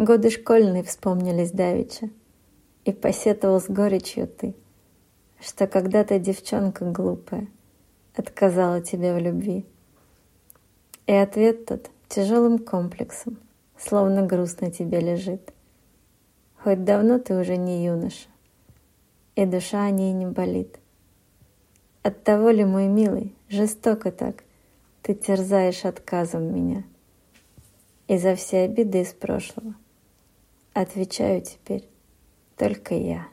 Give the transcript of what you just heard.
Годы школьные вспомнились давеча, И посетовал с горечью ты, Что когда-то девчонка глупая Отказала тебе в любви. И ответ тот тяжелым комплексом, Словно груз на тебе лежит. Хоть давно ты уже не юноша, И душа о ней не болит. От того ли, мой милый, жестоко так Ты терзаешь отказом меня? И за все обиды из прошлого Отвечаю теперь только я.